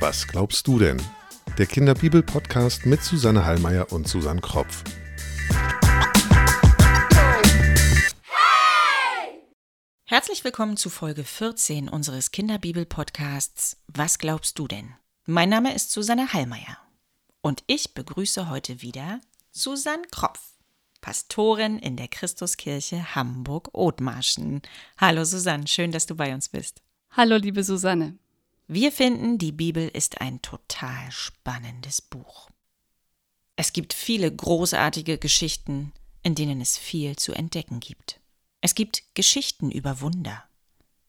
Was glaubst du denn? Der Kinderbibel-Podcast mit Susanne Hallmeier und Susanne Kropf. Herzlich willkommen zu Folge 14 unseres Kinderbibel-Podcasts Was glaubst du denn? Mein Name ist Susanne Hallmeier und ich begrüße heute wieder Susanne Kropf, Pastorin in der Christuskirche Hamburg-Othmarschen. Hallo Susanne, schön, dass du bei uns bist. Hallo liebe Susanne. Wir finden, die Bibel ist ein total spannendes Buch. Es gibt viele großartige Geschichten, in denen es viel zu entdecken gibt. Es gibt Geschichten über Wunder,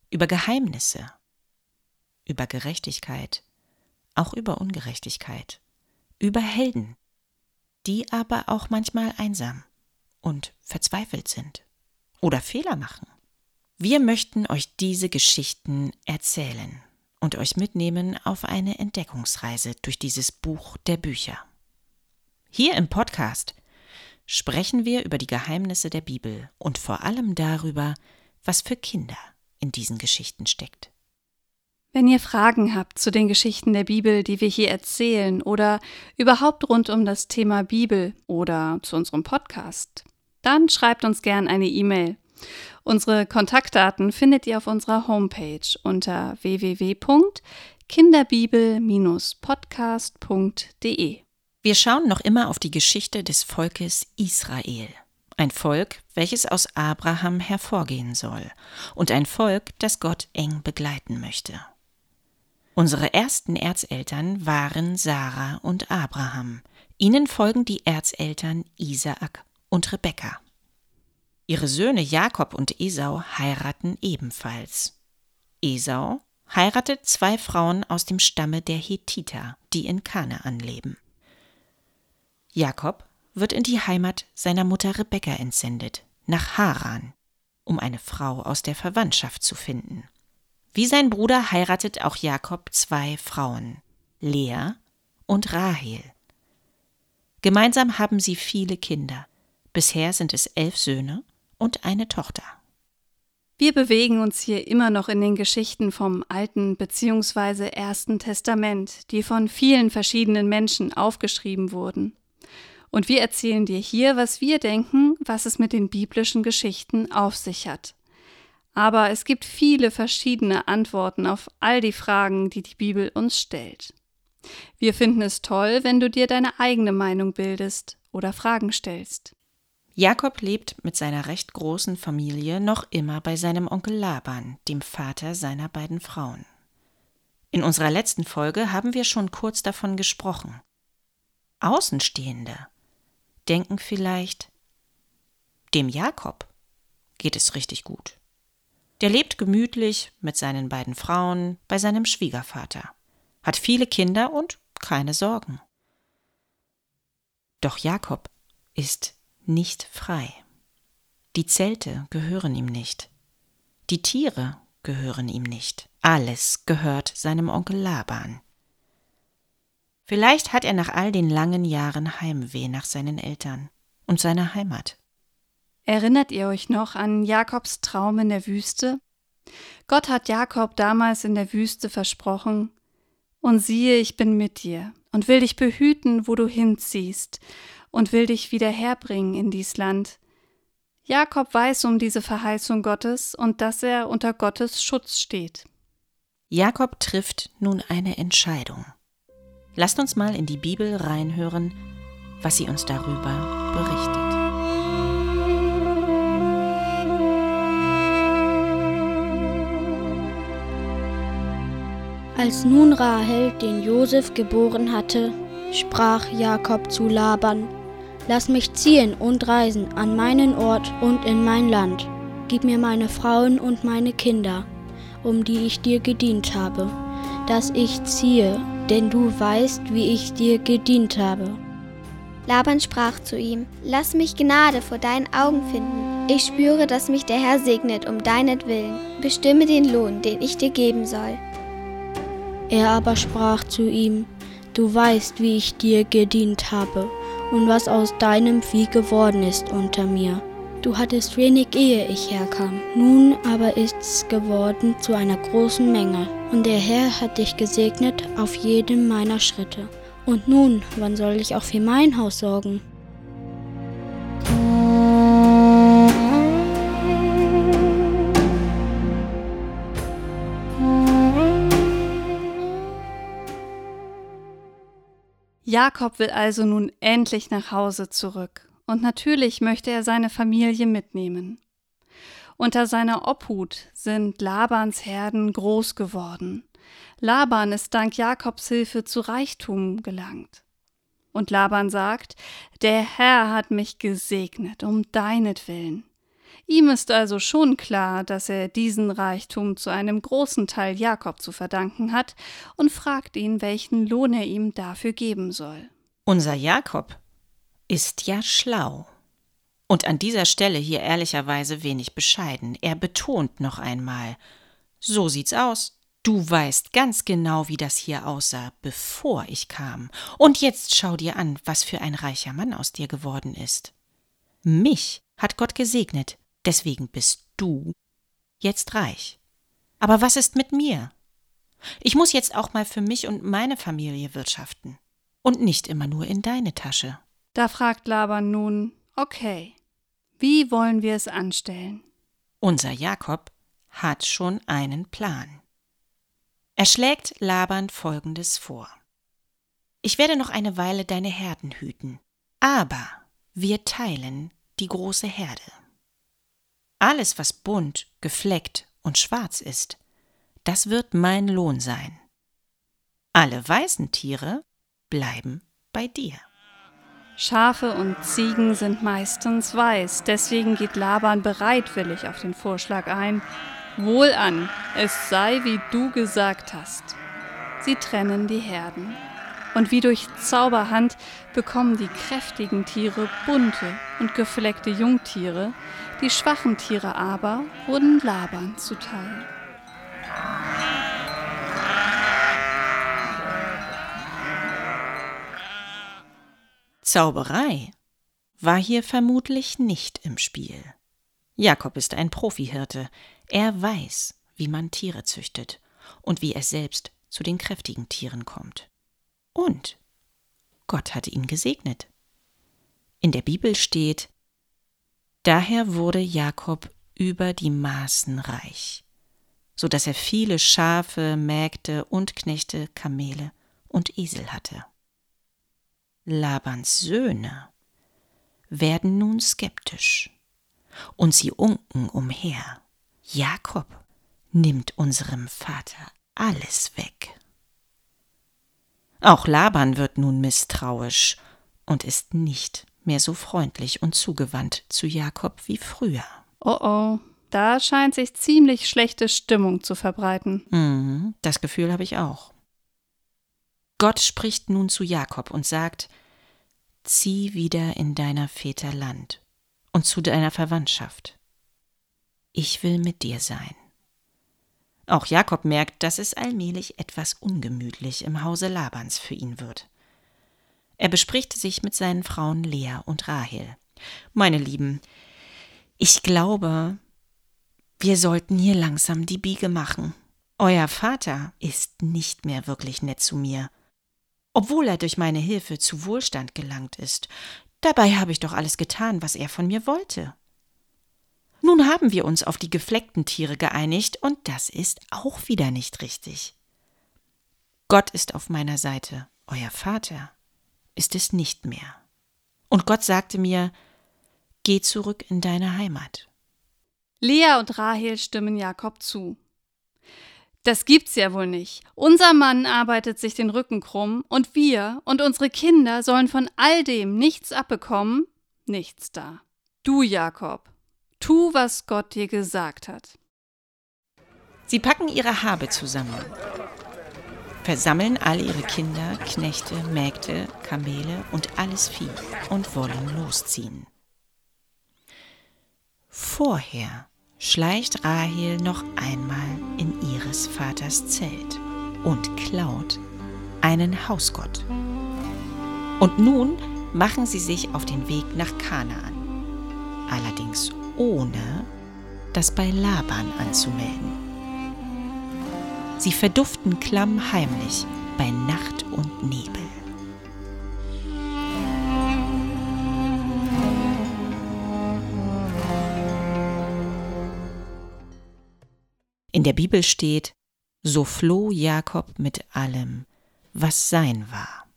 über Geheimnisse, über Gerechtigkeit, auch über Ungerechtigkeit, über Helden, die aber auch manchmal einsam und verzweifelt sind oder Fehler machen. Wir möchten euch diese Geschichten erzählen und euch mitnehmen auf eine Entdeckungsreise durch dieses Buch der Bücher. Hier im Podcast sprechen wir über die Geheimnisse der Bibel und vor allem darüber, was für Kinder in diesen Geschichten steckt. Wenn ihr Fragen habt zu den Geschichten der Bibel, die wir hier erzählen, oder überhaupt rund um das Thema Bibel oder zu unserem Podcast, dann schreibt uns gern eine E-Mail. Unsere Kontaktdaten findet ihr auf unserer Homepage unter www.kinderbibel-podcast.de. Wir schauen noch immer auf die Geschichte des Volkes Israel. Ein Volk, welches aus Abraham hervorgehen soll und ein Volk, das Gott eng begleiten möchte. Unsere ersten Erzeltern waren Sarah und Abraham. Ihnen folgen die Erzeltern Isaak und Rebekka. Ihre Söhne Jakob und Esau heiraten ebenfalls. Esau heiratet zwei Frauen aus dem Stamme der Hethiter, die in Kanaan leben. Jakob wird in die Heimat seiner Mutter Rebekka entsendet, nach Haran, um eine Frau aus der Verwandtschaft zu finden. Wie sein Bruder heiratet auch Jakob zwei Frauen, Lea und Rahel. Gemeinsam haben sie viele Kinder. Bisher sind es elf Söhne und eine Tochter. Wir bewegen uns hier immer noch in den Geschichten vom Alten bzw. Ersten Testament, die von vielen verschiedenen Menschen aufgeschrieben wurden. Und wir erzählen dir hier, was wir denken, was es mit den biblischen Geschichten auf sich hat. Aber es gibt viele verschiedene Antworten auf all die Fragen, die die Bibel uns stellt. Wir finden es toll, wenn du dir deine eigene Meinung bildest oder Fragen stellst. Jakob lebt mit seiner recht großen Familie noch immer bei seinem Onkel Laban, dem Vater seiner beiden Frauen. In unserer letzten Folge haben wir schon kurz davon gesprochen. Außenstehende denken vielleicht, dem Jakob geht es richtig gut. Der lebt gemütlich mit seinen beiden Frauen bei seinem Schwiegervater, hat viele Kinder und keine Sorgen. Doch Jakob ist nicht frei. Die Zelte gehören ihm nicht. Die Tiere gehören ihm nicht. Alles gehört seinem Onkel Laban. Vielleicht hat er nach all den langen Jahren Heimweh nach seinen Eltern und seiner Heimat. Erinnert ihr euch noch an Jakobs Traum in der Wüste? Gott hat Jakob damals in der Wüste versprochen, und siehe, ich bin mit dir und will dich behüten, wo du hinziehst, und will dich wieder herbringen in dies Land. Jakob weiß um diese Verheißung Gottes und dass er unter Gottes Schutz steht. Jakob trifft nun eine Entscheidung. Lasst uns mal in die Bibel reinhören, was sie uns darüber berichtet. Als nun Rahel den Josef geboren hatte, sprach Jakob zu Laban: Lass mich ziehen und reisen an meinen Ort und in mein Land. Gib mir meine Frauen und meine Kinder, um die ich dir gedient habe, dass ich ziehe denn du weißt, wie ich dir gedient habe. Laban sprach zu ihm, Lass mich Gnade vor deinen Augen finden. Ich spüre, dass mich der Herr segnet um deinetwillen. Bestimme den Lohn, den ich dir geben soll. Er aber sprach zu ihm, Du weißt, wie ich dir gedient habe und was aus deinem Vieh geworden ist unter mir. Du hattest wenig, ehe ich herkam. Nun aber ist's geworden zu einer großen Menge. Und der Herr hat dich gesegnet auf jedem meiner Schritte. Und nun, wann soll ich auch für mein Haus sorgen? Jakob will also nun endlich nach Hause zurück, und natürlich möchte er seine Familie mitnehmen. Unter seiner Obhut sind Labans Herden groß geworden. Laban ist dank Jakobs Hilfe zu Reichtum gelangt. Und Laban sagt, der Herr hat mich gesegnet um deinetwillen. Ihm ist also schon klar, dass er diesen Reichtum zu einem großen Teil Jakob zu verdanken hat und fragt ihn, welchen Lohn er ihm dafür geben soll. Unser Jakob ist ja schlau. Und an dieser Stelle hier ehrlicherweise wenig bescheiden. Er betont noch einmal, so sieht's aus. Du weißt ganz genau, wie das hier aussah, bevor ich kam. Und jetzt schau dir an, was für ein reicher Mann aus dir geworden ist. Mich hat Gott gesegnet, Deswegen bist du jetzt reich. Aber was ist mit mir? Ich muss jetzt auch mal für mich und meine Familie wirtschaften. Und nicht immer nur in deine Tasche. Da fragt Laban nun, okay, wie wollen wir es anstellen? Unser Jakob hat schon einen Plan. Er schlägt Laban folgendes vor. Ich werde noch eine Weile deine Herden hüten, aber wir teilen die große Herde. Alles, was bunt, gefleckt und schwarz ist, das wird mein Lohn sein. Alle weißen Tiere bleiben bei dir. Schafe und Ziegen sind meistens weiß, deswegen geht Laban bereitwillig auf den Vorschlag ein. Wohlan, es sei, wie du gesagt hast. Sie trennen die Herden und wie durch Zauberhand bekommen die kräftigen Tiere bunte und gefleckte Jungtiere, die schwachen Tiere aber wurden Laban zuteil. Zauberei war hier vermutlich nicht im Spiel. Jakob ist ein Profihirte. Er weiß, wie man Tiere züchtet und wie er selbst zu den kräftigen Tieren kommt. Und Gott hat ihn gesegnet. In der Bibel steht, Daher wurde Jakob über die Maßen reich, so dass er viele Schafe, Mägde und Knechte, Kamele und Esel hatte. Labans Söhne werden nun skeptisch und sie unken umher. Jakob nimmt unserem Vater alles weg. Auch Laban wird nun misstrauisch und ist nicht mehr so freundlich und zugewandt zu Jakob wie früher. Oh oh, da scheint sich ziemlich schlechte Stimmung zu verbreiten. Mhm, das Gefühl habe ich auch. Gott spricht nun zu Jakob und sagt, Zieh wieder in deiner Väter Land und zu deiner Verwandtschaft. Ich will mit dir sein. Auch Jakob merkt, dass es allmählich etwas ungemütlich im Hause Labans für ihn wird. Er bespricht sich mit seinen Frauen Lea und Rahel. Meine Lieben, ich glaube, wir sollten hier langsam die Biege machen. Euer Vater ist nicht mehr wirklich nett zu mir, obwohl er durch meine Hilfe zu Wohlstand gelangt ist. Dabei habe ich doch alles getan, was er von mir wollte. Nun haben wir uns auf die gefleckten Tiere geeinigt, und das ist auch wieder nicht richtig. Gott ist auf meiner Seite, euer Vater ist es nicht mehr. Und Gott sagte mir, Geh zurück in deine Heimat. Lea und Rahel stimmen Jakob zu. Das gibt's ja wohl nicht. Unser Mann arbeitet sich den Rücken krumm und wir und unsere Kinder sollen von all dem nichts abbekommen? Nichts da. Du, Jakob, Tu, was Gott dir gesagt hat. Sie packen ihre Habe zusammen, versammeln alle ihre Kinder, Knechte, Mägde, Kamele und alles Vieh und wollen losziehen. Vorher schleicht Rahel noch einmal in ihres Vaters Zelt und klaut einen Hausgott. Und nun machen sie sich auf den Weg nach Kanaan, allerdings ohne das bei Laban anzumelden. Sie verduften klammheimlich bei Nacht und Nebel. In der Bibel steht, so floh Jakob mit allem, was sein war.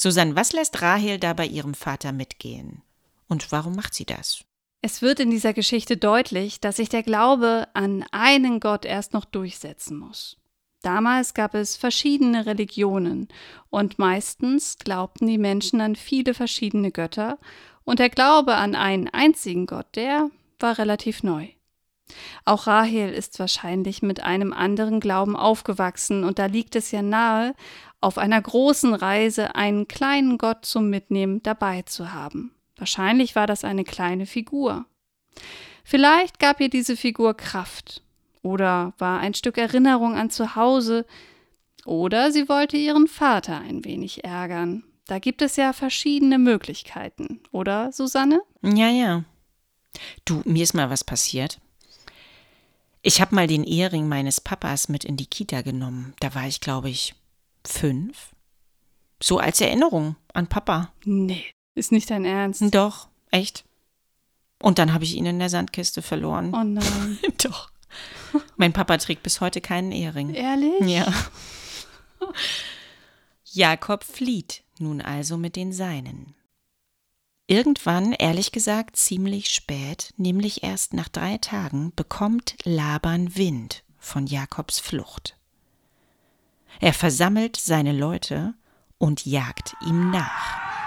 Susanne, was lässt Rahel da bei ihrem Vater mitgehen? Und warum macht sie das? Es wird in dieser Geschichte deutlich, dass sich der Glaube an einen Gott erst noch durchsetzen muss. Damals gab es verschiedene Religionen und meistens glaubten die Menschen an viele verschiedene Götter und der Glaube an einen einzigen Gott, der war relativ neu. Auch Rahel ist wahrscheinlich mit einem anderen Glauben aufgewachsen, und da liegt es ja nahe, auf einer großen Reise einen kleinen Gott zum Mitnehmen dabei zu haben. Wahrscheinlich war das eine kleine Figur. Vielleicht gab ihr diese Figur Kraft oder war ein Stück Erinnerung an zu Hause oder sie wollte ihren Vater ein wenig ärgern. Da gibt es ja verschiedene Möglichkeiten, oder Susanne? Ja, ja. Du, mir ist mal was passiert. Ich habe mal den Ehering meines Papas mit in die Kita genommen. Da war ich, glaube ich, fünf. So als Erinnerung an Papa. Nee, ist nicht dein Ernst. Doch, echt. Und dann habe ich ihn in der Sandkiste verloren. Oh nein. Doch. Mein Papa trägt bis heute keinen Ehering. Ehrlich? Ja. Jakob flieht nun also mit den Seinen. Irgendwann, ehrlich gesagt, ziemlich spät, nämlich erst nach drei Tagen, bekommt Laban Wind von Jakobs Flucht. Er versammelt seine Leute und jagt ihm nach.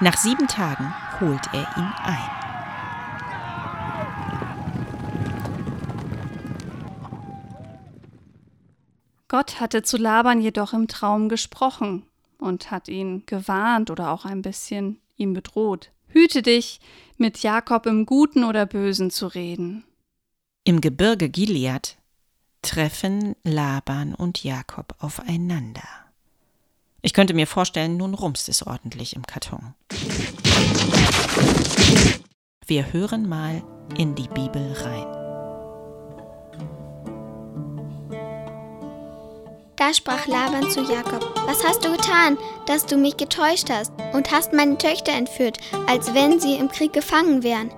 Nach sieben Tagen holt er ihn ein. Gott hatte zu Laban jedoch im Traum gesprochen und hat ihn gewarnt oder auch ein bisschen ihm bedroht. Hüte dich, mit Jakob im Guten oder Bösen zu reden. Im Gebirge Gilead treffen Laban und Jakob aufeinander. Ich könnte mir vorstellen, nun rumst es ordentlich im Karton. Wir hören mal in die Bibel rein. Da sprach Laban zu Jakob: Was hast du getan, dass du mich getäuscht hast und hast meine Töchter entführt, als wenn sie im Krieg gefangen wären?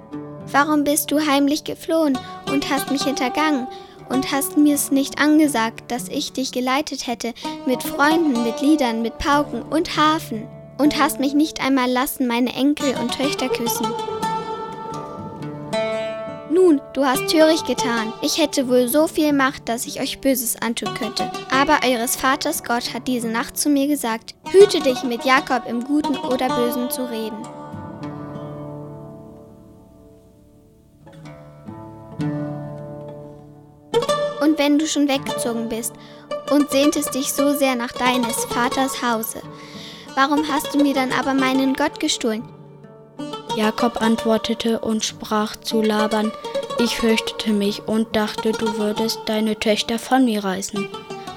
Warum bist du heimlich geflohen und hast mich hintergangen und hast mir's nicht angesagt, dass ich dich geleitet hätte mit Freunden, mit Liedern, mit Pauken und Hafen und hast mich nicht einmal lassen meine Enkel und Töchter küssen? Nun, du hast töricht getan. Ich hätte wohl so viel Macht, dass ich euch Böses antun könnte. Aber eures Vaters Gott hat diese Nacht zu mir gesagt, hüte dich mit Jakob im Guten oder Bösen zu reden. Wenn du schon weggezogen bist und sehntest dich so sehr nach deines Vaters Hause, warum hast du mir dann aber meinen Gott gestohlen? Jakob antwortete und sprach zu Laban, ich fürchtete mich und dachte, du würdest deine Töchter von mir reißen.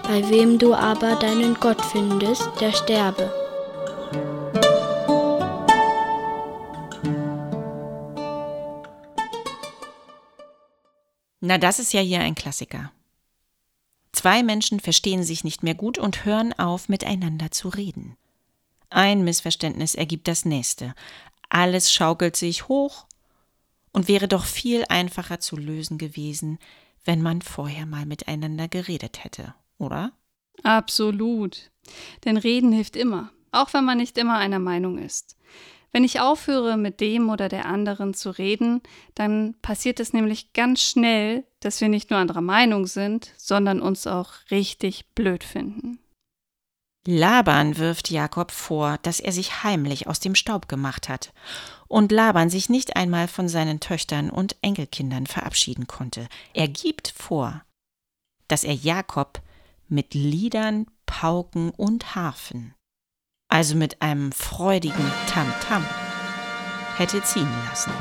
Bei wem du aber deinen Gott findest, der sterbe. Na, das ist ja hier ein Klassiker. Zwei Menschen verstehen sich nicht mehr gut und hören auf, miteinander zu reden. Ein Missverständnis ergibt das nächste. Alles schaukelt sich hoch und wäre doch viel einfacher zu lösen gewesen, wenn man vorher mal miteinander geredet hätte, oder? Absolut. Denn Reden hilft immer, auch wenn man nicht immer einer Meinung ist. Wenn ich aufhöre, mit dem oder der anderen zu reden, dann passiert es nämlich ganz schnell, dass wir nicht nur anderer Meinung sind, sondern uns auch richtig blöd finden. Laban wirft Jakob vor, dass er sich heimlich aus dem Staub gemacht hat und Laban sich nicht einmal von seinen Töchtern und Enkelkindern verabschieden konnte. Er gibt vor, dass er Jakob mit Liedern, Pauken und Harfen, also mit einem freudigen Tamtam, -Tam, hätte ziehen lassen.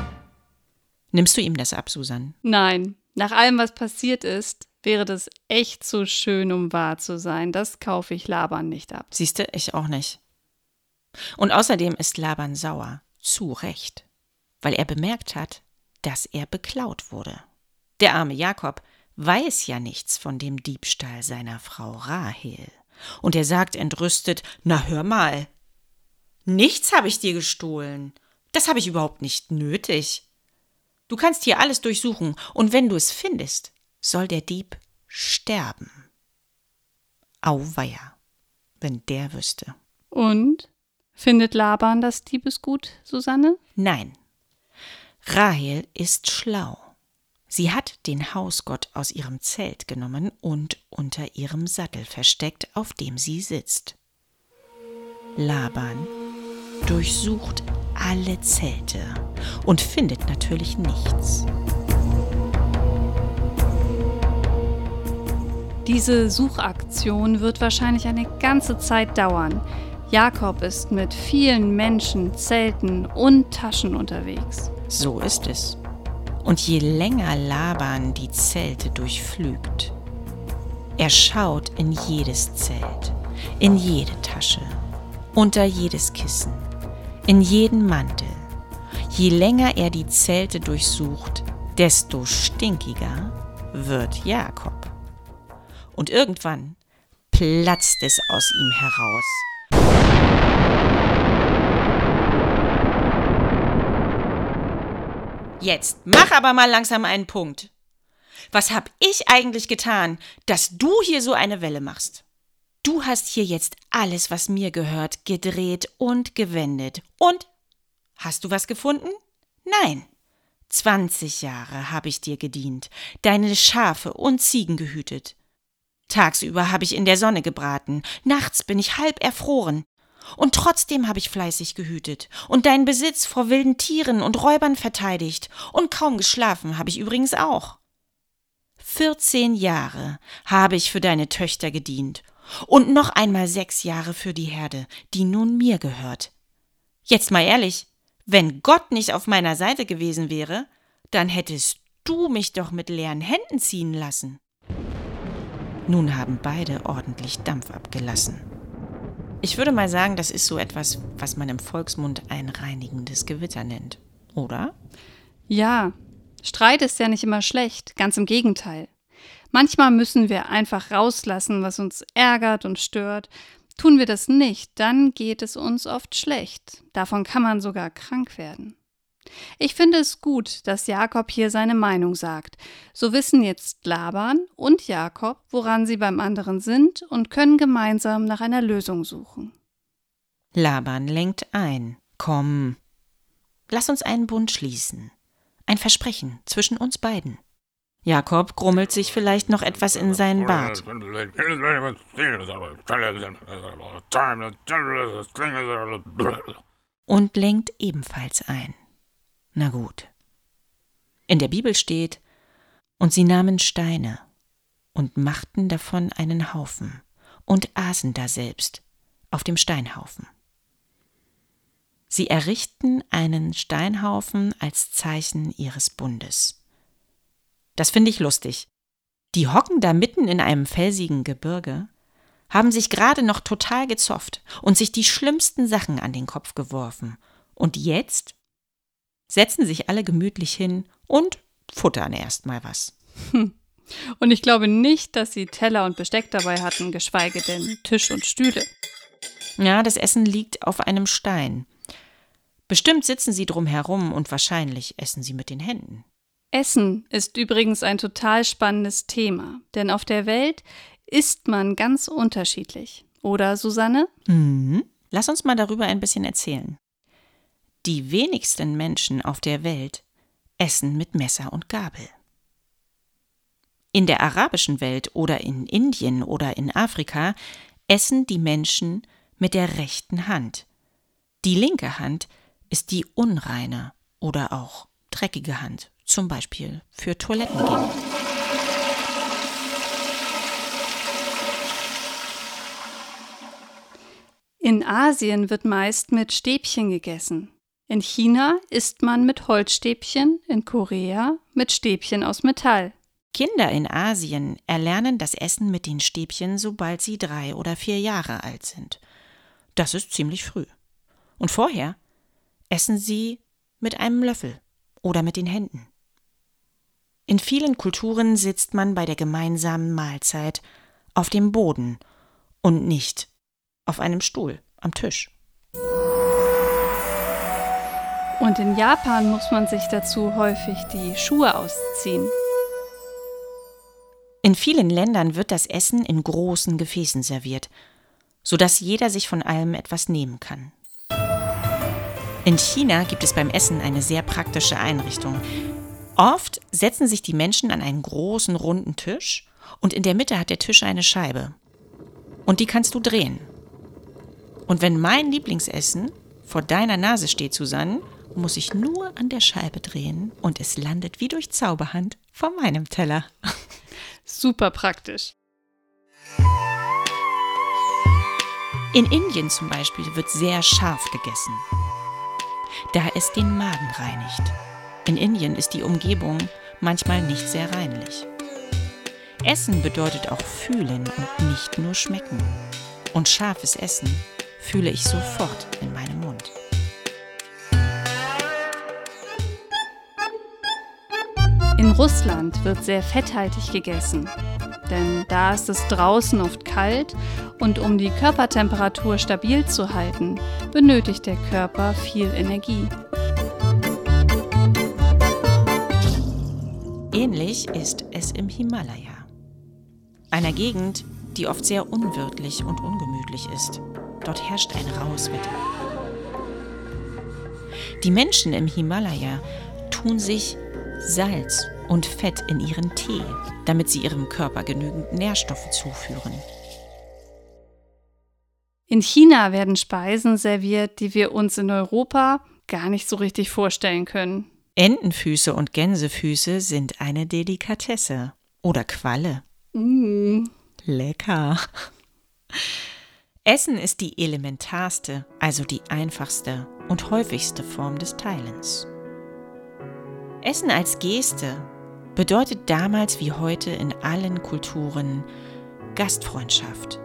Nimmst du ihm das ab, Susan? Nein, nach allem, was passiert ist, wäre das echt zu schön, um wahr zu sein. Das kaufe ich Laban nicht ab. Siehste, ich auch nicht. Und außerdem ist Laban sauer, zu Recht, weil er bemerkt hat, dass er beklaut wurde. Der arme Jakob weiß ja nichts von dem Diebstahl seiner Frau Rahel. Und er sagt entrüstet, na hör mal, nichts habe ich dir gestohlen. Das habe ich überhaupt nicht nötig. Du kannst hier alles durchsuchen, und wenn du es findest, soll der Dieb sterben. Auweia, wenn der wüsste. Und? Findet Laban das Diebesgut, Susanne? Nein. Rahel ist schlau. Sie hat den Hausgott aus ihrem Zelt genommen und unter ihrem Sattel versteckt, auf dem sie sitzt. Laban durchsucht alle Zelte und findet natürlich nichts. Diese Suchaktion wird wahrscheinlich eine ganze Zeit dauern. Jakob ist mit vielen Menschen, Zelten und Taschen unterwegs. So ist es. Und je länger Laban die Zelte durchflügt, er schaut in jedes Zelt, in jede Tasche, unter jedes Kissen, in jeden Mantel. Je länger er die Zelte durchsucht, desto stinkiger wird Jakob. Und irgendwann platzt es aus ihm heraus. Jetzt mach aber mal langsam einen Punkt. Was hab ich eigentlich getan, dass du hier so eine Welle machst? Du hast hier jetzt alles, was mir gehört, gedreht und gewendet. Und? Hast du was gefunden? Nein. 20 Jahre habe ich dir gedient, deine Schafe und Ziegen gehütet. Tagsüber habe ich in der Sonne gebraten, nachts bin ich halb erfroren. Und trotzdem habe ich fleißig gehütet und deinen Besitz vor wilden Tieren und Räubern verteidigt, und kaum geschlafen habe ich übrigens auch. Vierzehn Jahre habe ich für deine Töchter gedient und noch einmal sechs Jahre für die Herde, die nun mir gehört. Jetzt mal ehrlich, wenn Gott nicht auf meiner Seite gewesen wäre, dann hättest du mich doch mit leeren Händen ziehen lassen. Nun haben beide ordentlich Dampf abgelassen. Ich würde mal sagen, das ist so etwas, was man im Volksmund ein reinigendes Gewitter nennt, oder? Ja, Streit ist ja nicht immer schlecht, ganz im Gegenteil. Manchmal müssen wir einfach rauslassen, was uns ärgert und stört. Tun wir das nicht, dann geht es uns oft schlecht. Davon kann man sogar krank werden. Ich finde es gut, dass Jakob hier seine Meinung sagt. So wissen jetzt Laban und Jakob, woran sie beim anderen sind und können gemeinsam nach einer Lösung suchen. Laban lenkt ein. Komm, lass uns einen Bund schließen. Ein Versprechen zwischen uns beiden. Jakob grummelt sich vielleicht noch etwas in seinen Bart. Und lenkt ebenfalls ein. Na gut. In der Bibel steht, und sie nahmen Steine und machten davon einen Haufen und aßen daselbst auf dem Steinhaufen. Sie errichten einen Steinhaufen als Zeichen ihres Bundes. Das finde ich lustig. Die hocken da mitten in einem felsigen Gebirge, haben sich gerade noch total gezofft und sich die schlimmsten Sachen an den Kopf geworfen. Und jetzt setzen sich alle gemütlich hin und futtern erst mal was. Und ich glaube nicht, dass sie Teller und Besteck dabei hatten, geschweige denn Tisch und Stühle. Ja, das Essen liegt auf einem Stein. Bestimmt sitzen sie drum herum und wahrscheinlich essen sie mit den Händen. Essen ist übrigens ein total spannendes Thema, denn auf der Welt isst man ganz unterschiedlich. Oder, Susanne? Mhm. Lass uns mal darüber ein bisschen erzählen. Die wenigsten Menschen auf der Welt essen mit Messer und Gabel. In der arabischen Welt oder in Indien oder in Afrika essen die Menschen mit der rechten Hand. Die linke Hand ist die unreine oder auch dreckige Hand, zum Beispiel für Toilettengänge. In Asien wird meist mit Stäbchen gegessen. In China isst man mit Holzstäbchen, in Korea mit Stäbchen aus Metall. Kinder in Asien erlernen das Essen mit den Stäbchen, sobald sie drei oder vier Jahre alt sind. Das ist ziemlich früh. Und vorher essen sie mit einem Löffel oder mit den Händen. In vielen Kulturen sitzt man bei der gemeinsamen Mahlzeit auf dem Boden und nicht auf einem Stuhl am Tisch. Und in Japan muss man sich dazu häufig die Schuhe ausziehen. In vielen Ländern wird das Essen in großen Gefäßen serviert, sodass jeder sich von allem etwas nehmen kann. In China gibt es beim Essen eine sehr praktische Einrichtung. Oft setzen sich die Menschen an einen großen runden Tisch und in der Mitte hat der Tisch eine Scheibe. Und die kannst du drehen. Und wenn mein Lieblingsessen vor deiner Nase steht, Susanne, muss ich nur an der Scheibe drehen und es landet wie durch Zauberhand vor meinem Teller. Super praktisch. In Indien zum Beispiel wird sehr scharf gegessen, da es den Magen reinigt. In Indien ist die Umgebung manchmal nicht sehr reinlich. Essen bedeutet auch fühlen und nicht nur schmecken. Und scharfes Essen fühle ich sofort in meinem In Russland wird sehr fetthaltig gegessen, denn da ist es draußen oft kalt und um die Körpertemperatur stabil zu halten, benötigt der Körper viel Energie. Ähnlich ist es im Himalaya, einer Gegend, die oft sehr unwirtlich und ungemütlich ist. Dort herrscht ein raues Wetter. Die Menschen im Himalaya tun sich Salz und Fett in ihren Tee, damit sie ihrem Körper genügend Nährstoffe zuführen. In China werden Speisen serviert, die wir uns in Europa gar nicht so richtig vorstellen können. Entenfüße und Gänsefüße sind eine Delikatesse. Oder Qualle. Mm. Lecker. Essen ist die elementarste, also die einfachste und häufigste Form des Teilens. Essen als Geste bedeutet damals wie heute in allen Kulturen Gastfreundschaft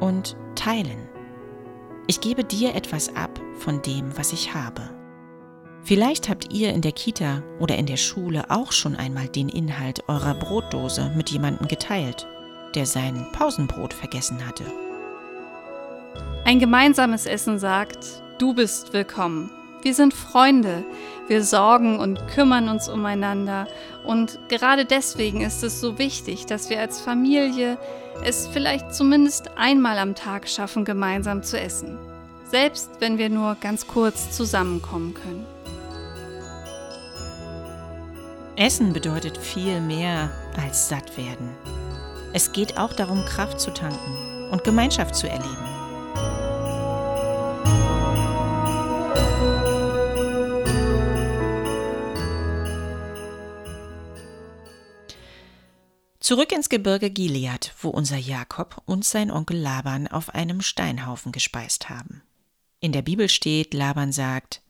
und Teilen. Ich gebe dir etwas ab von dem, was ich habe. Vielleicht habt ihr in der Kita oder in der Schule auch schon einmal den Inhalt eurer Brotdose mit jemandem geteilt, der sein Pausenbrot vergessen hatte. Ein gemeinsames Essen sagt, du bist willkommen. Wir sind Freunde. Wir sorgen und kümmern uns umeinander. Und gerade deswegen ist es so wichtig, dass wir als Familie es vielleicht zumindest einmal am Tag schaffen, gemeinsam zu essen. Selbst wenn wir nur ganz kurz zusammenkommen können. Essen bedeutet viel mehr als satt werden. Es geht auch darum, Kraft zu tanken und Gemeinschaft zu erleben. Zurück ins Gebirge Gilead, wo unser Jakob und sein Onkel Laban auf einem Steinhaufen gespeist haben. In der Bibel steht, Laban sagt,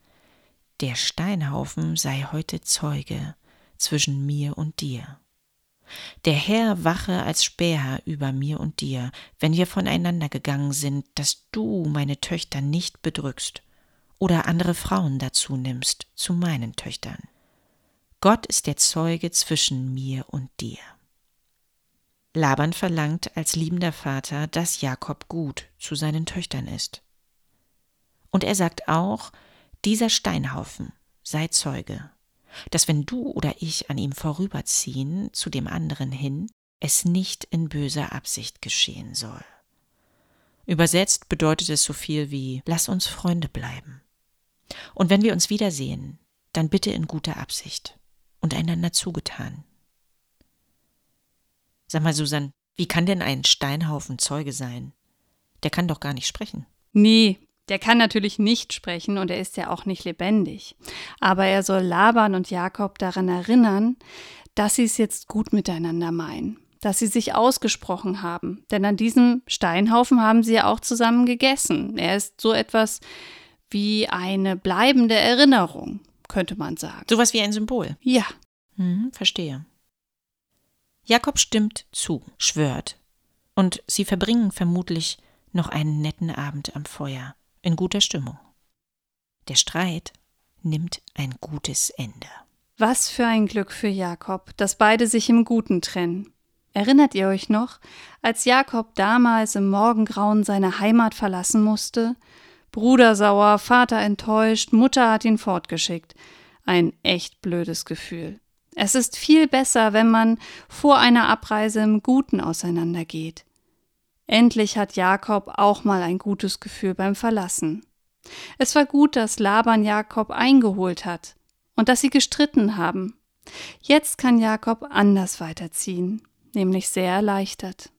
der Steinhaufen sei heute Zeuge zwischen mir und dir. Der Herr wache als Späher über mir und dir, wenn wir voneinander gegangen sind, dass du meine Töchter nicht bedrückst oder andere Frauen dazu nimmst zu meinen Töchtern. Gott ist der Zeuge zwischen mir und dir. Laban verlangt als liebender Vater, dass Jakob gut zu seinen Töchtern ist. Und er sagt auch, dieser Steinhaufen sei Zeuge, dass wenn du oder ich an ihm vorüberziehen zu dem anderen hin, es nicht in böser Absicht geschehen soll. Übersetzt bedeutet es so viel wie Lass uns Freunde bleiben. Und wenn wir uns wiedersehen, dann bitte in guter Absicht und einander zugetan. Sag mal, Susan, wie kann denn ein Steinhaufen Zeuge sein? Der kann doch gar nicht sprechen. Nee, der kann natürlich nicht sprechen und er ist ja auch nicht lebendig. Aber er soll Laban und Jakob daran erinnern, dass sie es jetzt gut miteinander meinen, dass sie sich ausgesprochen haben. Denn an diesem Steinhaufen haben sie ja auch zusammen gegessen. Er ist so etwas wie eine bleibende Erinnerung, könnte man sagen. Sowas wie ein Symbol. Ja. Hm, verstehe. Jakob stimmt zu, schwört, und sie verbringen vermutlich noch einen netten Abend am Feuer, in guter Stimmung. Der Streit nimmt ein gutes Ende. Was für ein Glück für Jakob, dass beide sich im Guten trennen. Erinnert ihr euch noch, als Jakob damals im Morgengrauen seine Heimat verlassen musste? Bruder sauer, Vater enttäuscht, Mutter hat ihn fortgeschickt. Ein echt blödes Gefühl. Es ist viel besser, wenn man vor einer Abreise im Guten auseinandergeht. Endlich hat Jakob auch mal ein gutes Gefühl beim Verlassen. Es war gut, dass Laban Jakob eingeholt hat und dass sie gestritten haben. Jetzt kann Jakob anders weiterziehen, nämlich sehr erleichtert.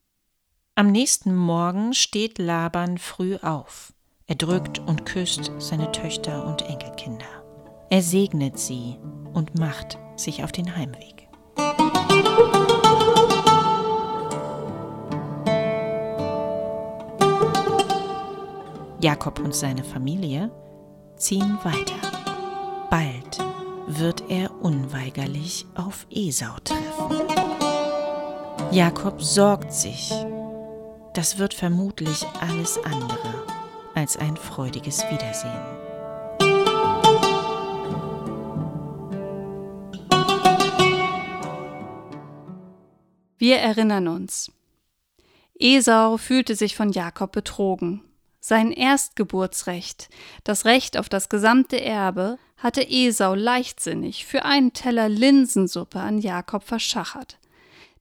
Am nächsten Morgen steht Laban früh auf. Er drückt und küsst seine Töchter und Enkelkinder. Er segnet sie und macht sich auf den Heimweg. Jakob und seine Familie ziehen weiter. Bald wird er unweigerlich auf Esau treffen. Jakob sorgt sich. Das wird vermutlich alles andere als ein freudiges Wiedersehen. Wir erinnern uns. Esau fühlte sich von Jakob betrogen. Sein Erstgeburtsrecht, das Recht auf das gesamte Erbe, hatte Esau leichtsinnig für einen Teller Linsensuppe an Jakob verschachert.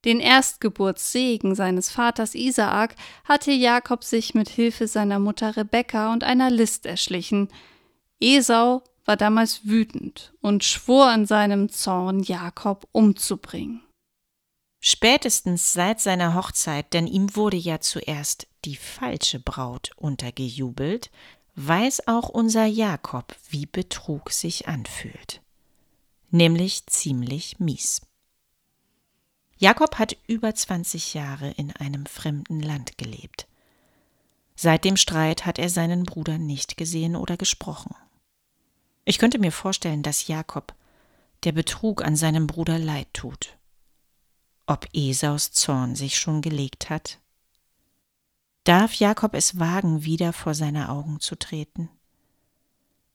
Den Erstgeburtssegen seines Vaters Isaak hatte Jakob sich mit Hilfe seiner Mutter Rebekka und einer List erschlichen. Esau war damals wütend und schwor in seinem Zorn, Jakob umzubringen. Spätestens seit seiner Hochzeit, denn ihm wurde ja zuerst die falsche Braut untergejubelt, weiß auch unser Jakob, wie Betrug sich anfühlt. Nämlich ziemlich mies. Jakob hat über 20 Jahre in einem fremden Land gelebt. Seit dem Streit hat er seinen Bruder nicht gesehen oder gesprochen. Ich könnte mir vorstellen, dass Jakob der Betrug an seinem Bruder leid tut. Ob Esaus Zorn sich schon gelegt hat? Darf Jakob es wagen, wieder vor seine Augen zu treten?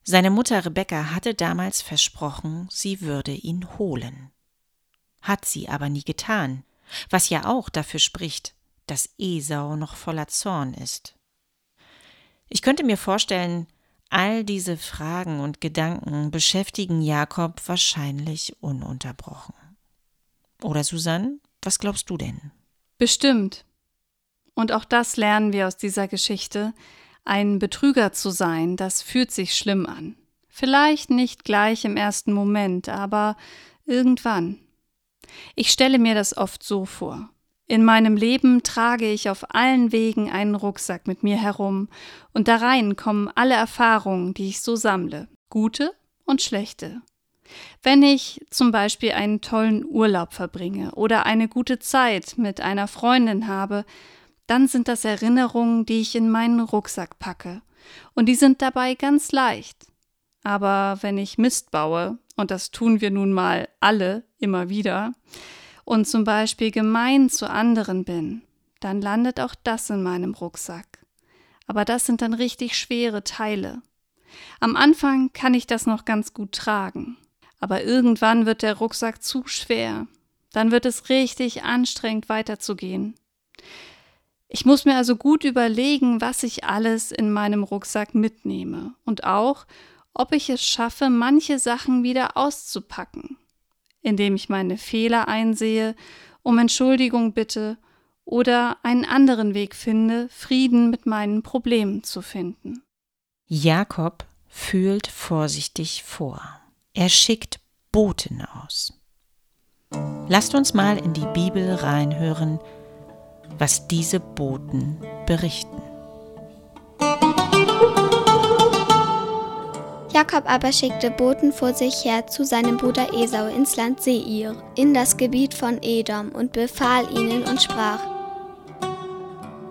Seine Mutter Rebekka hatte damals versprochen, sie würde ihn holen. Hat sie aber nie getan, was ja auch dafür spricht, dass Esau noch voller Zorn ist. Ich könnte mir vorstellen, all diese Fragen und Gedanken beschäftigen Jakob wahrscheinlich ununterbrochen. Oder Susanne, was glaubst du denn? Bestimmt. Und auch das lernen wir aus dieser Geschichte. Ein Betrüger zu sein, das fühlt sich schlimm an. Vielleicht nicht gleich im ersten Moment, aber irgendwann. Ich stelle mir das oft so vor. In meinem Leben trage ich auf allen Wegen einen Rucksack mit mir herum, und da rein kommen alle Erfahrungen, die ich so sammle, gute und schlechte. Wenn ich zum Beispiel einen tollen Urlaub verbringe oder eine gute Zeit mit einer Freundin habe, dann sind das Erinnerungen, die ich in meinen Rucksack packe. Und die sind dabei ganz leicht. Aber wenn ich Mist baue, und das tun wir nun mal alle immer wieder, und zum Beispiel gemein zu anderen bin, dann landet auch das in meinem Rucksack. Aber das sind dann richtig schwere Teile. Am Anfang kann ich das noch ganz gut tragen, aber irgendwann wird der Rucksack zu schwer. Dann wird es richtig anstrengend weiterzugehen. Ich muss mir also gut überlegen, was ich alles in meinem Rucksack mitnehme und auch, ob ich es schaffe, manche Sachen wieder auszupacken, indem ich meine Fehler einsehe, um Entschuldigung bitte oder einen anderen Weg finde, Frieden mit meinen Problemen zu finden. Jakob fühlt vorsichtig vor. Er schickt Boten aus. Lasst uns mal in die Bibel reinhören, was diese Boten berichten. Jakob aber schickte Boten vor sich her zu seinem Bruder Esau ins Land Seir, in das Gebiet von Edom, und befahl ihnen und sprach: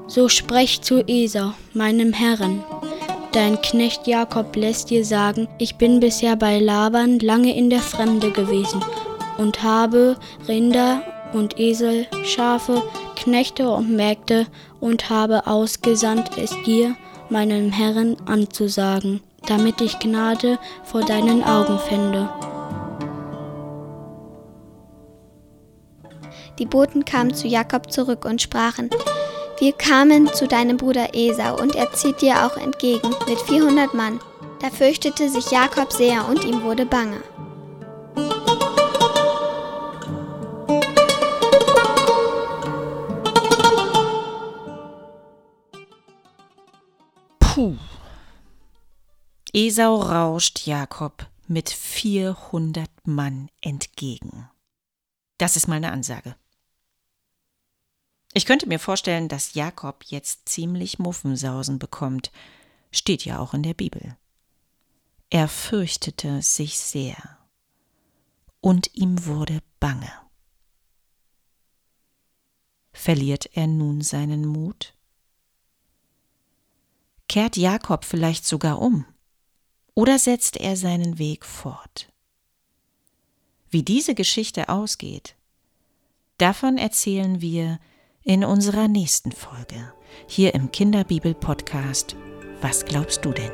So sprecht zu Esau, meinem Herrn. Dein Knecht Jakob lässt dir sagen, ich bin bisher bei Laban lange in der Fremde gewesen und habe Rinder und Esel, Schafe, Knechte und Mägde und habe ausgesandt, es dir, meinem Herrn, anzusagen, damit ich Gnade vor deinen Augen fände. Die Boten kamen zu Jakob zurück und sprachen, wir kamen zu deinem Bruder Esau und er zieht dir auch entgegen mit 400 Mann. Da fürchtete sich Jakob sehr und ihm wurde bange. Puh. Esau rauscht Jakob mit 400 Mann entgegen. Das ist mal eine Ansage. Ich könnte mir vorstellen, dass Jakob jetzt ziemlich Muffensausen bekommt. Steht ja auch in der Bibel. Er fürchtete sich sehr. Und ihm wurde bange. Verliert er nun seinen Mut? Kehrt Jakob vielleicht sogar um? Oder setzt er seinen Weg fort? Wie diese Geschichte ausgeht, davon erzählen wir in unserer nächsten Folge hier im Kinderbibel-Podcast Was glaubst du denn?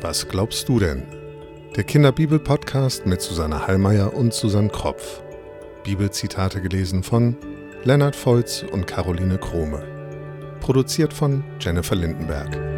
Was glaubst du denn? Der Kinderbibel-Podcast mit Susanne Hallmeier und Susanne Kropf. Bibelzitate gelesen von Lennart Volz und Caroline Krome. Produziert von Jennifer Lindenberg.